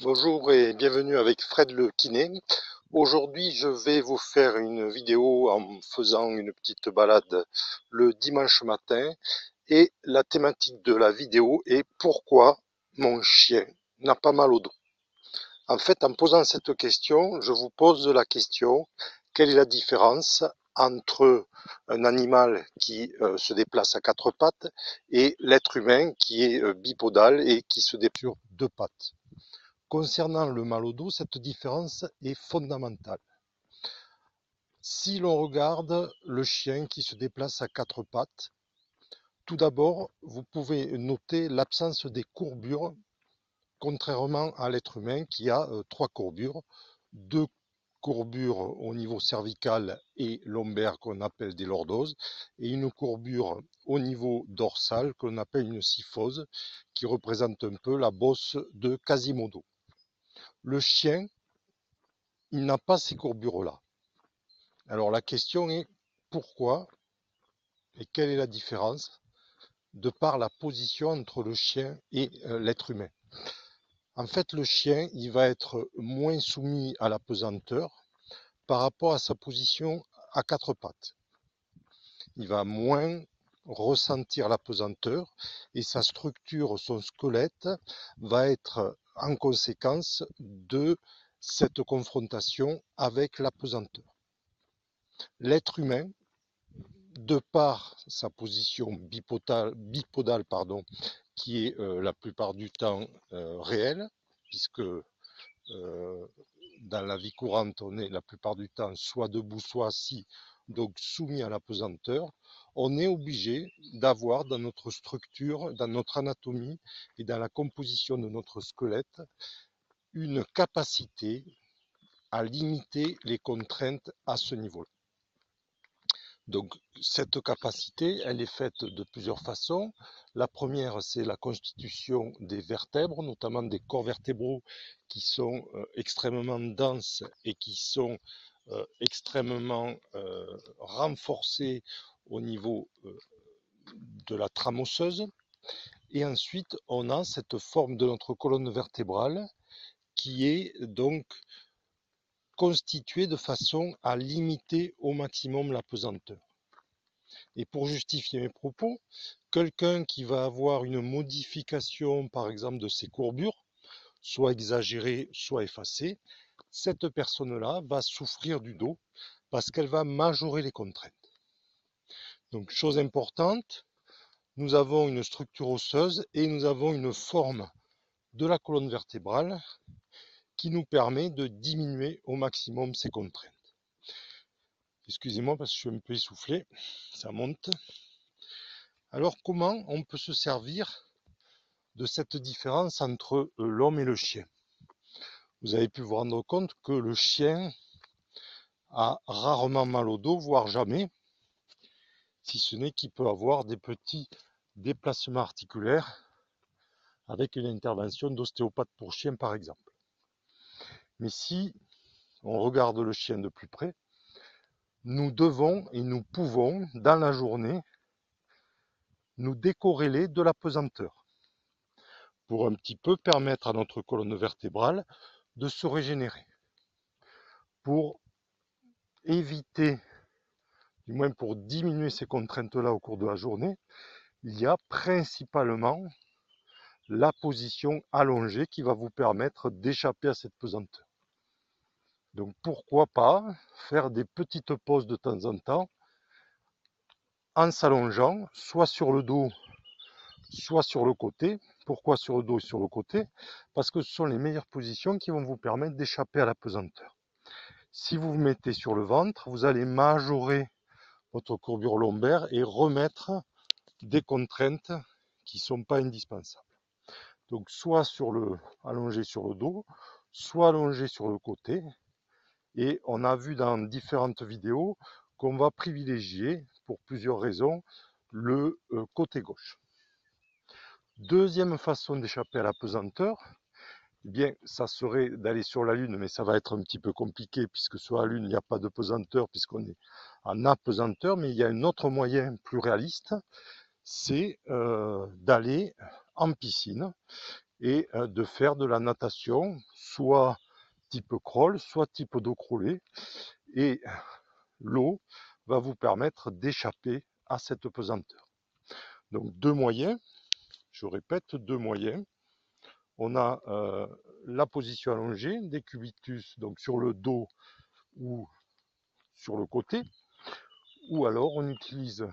Bonjour et bienvenue avec Fred le kiné. Aujourd'hui, je vais vous faire une vidéo en faisant une petite balade le dimanche matin et la thématique de la vidéo est pourquoi mon chien n'a pas mal au dos. En fait, en posant cette question, je vous pose la question quelle est la différence entre un animal qui euh, se déplace à quatre pattes et l'être humain qui est euh, bipodal et qui se déplace sur deux pattes? Concernant le mal au dos, cette différence est fondamentale. Si l'on regarde le chien qui se déplace à quatre pattes, tout d'abord, vous pouvez noter l'absence des courbures, contrairement à l'être humain qui a euh, trois courbures, deux courbures au niveau cervical et lombaire qu'on appelle des lordoses, et une courbure au niveau dorsal qu'on appelle une syphose, qui représente un peu la bosse de Quasimodo. Le chien, il n'a pas ces courbures-là. Alors la question est pourquoi et quelle est la différence de par la position entre le chien et euh, l'être humain? En fait, le chien, il va être moins soumis à la pesanteur par rapport à sa position à quatre pattes. Il va moins ressentir la pesanteur et sa structure, son squelette va être en conséquence de cette confrontation avec la pesanteur. L'être humain, de par sa position bipodale, qui est euh, la plupart du temps euh, réelle, puisque euh, dans la vie courante, on est la plupart du temps soit debout, soit assis, donc soumis à la pesanteur, on est obligé d'avoir dans notre structure, dans notre anatomie et dans la composition de notre squelette une capacité à limiter les contraintes à ce niveau-là. Donc cette capacité, elle est faite de plusieurs façons. La première, c'est la constitution des vertèbres, notamment des corps vertébraux qui sont euh, extrêmement denses et qui sont euh, extrêmement euh, renforcés au niveau de la trame osseuse. Et ensuite, on a cette forme de notre colonne vertébrale qui est donc constituée de façon à limiter au maximum la pesanteur. Et pour justifier mes propos, quelqu'un qui va avoir une modification, par exemple, de ses courbures, soit exagérée, soit effacée, cette personne-là va souffrir du dos parce qu'elle va majorer les contraintes. Donc, chose importante, nous avons une structure osseuse et nous avons une forme de la colonne vertébrale qui nous permet de diminuer au maximum ces contraintes. Excusez-moi parce que je suis un peu essoufflé, ça monte. Alors comment on peut se servir de cette différence entre euh, l'homme et le chien? Vous avez pu vous rendre compte que le chien a rarement mal au dos, voire jamais si ce n'est qu'il peut avoir des petits déplacements articulaires avec une intervention d'ostéopathe pour chien par exemple. Mais si on regarde le chien de plus près, nous devons et nous pouvons dans la journée nous décorréler de la pesanteur pour un petit peu permettre à notre colonne vertébrale de se régénérer, pour éviter du moins pour diminuer ces contraintes-là au cours de la journée, il y a principalement la position allongée qui va vous permettre d'échapper à cette pesanteur. Donc pourquoi pas faire des petites pauses de temps en temps en s'allongeant, soit sur le dos, soit sur le côté. Pourquoi sur le dos et sur le côté? Parce que ce sont les meilleures positions qui vont vous permettre d'échapper à la pesanteur. Si vous vous mettez sur le ventre, vous allez majorer votre courbure lombaire et remettre des contraintes qui ne sont pas indispensables. Donc soit sur le allongé sur le dos, soit allongé sur le côté. Et on a vu dans différentes vidéos qu'on va privilégier, pour plusieurs raisons, le euh, côté gauche. Deuxième façon d'échapper à la pesanteur, eh bien, ça serait d'aller sur la Lune, mais ça va être un petit peu compliqué puisque sur la Lune, il n'y a pas de pesanteur puisqu'on est en apesanteur, mais il y a un autre moyen plus réaliste, c'est euh, d'aller en piscine, et euh, de faire de la natation, soit type crawl, soit type dos crawlé. Et l'eau va vous permettre d'échapper à cette pesanteur. Donc deux moyens, je répète, deux moyens. On a euh, la position allongée des cubitus, donc sur le dos ou sur le côté, ou alors on utilise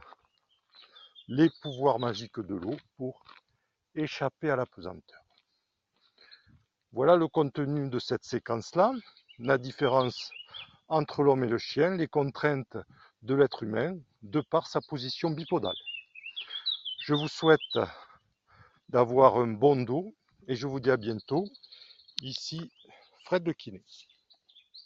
les pouvoirs magiques de l'eau pour échapper à la pesanteur. Voilà le contenu de cette séquence-là, la différence entre l'homme et le chien, les contraintes de l'être humain de par sa position bipodale. Je vous souhaite d'avoir un bon dos et je vous dis à bientôt. Ici, Fred de Kiné.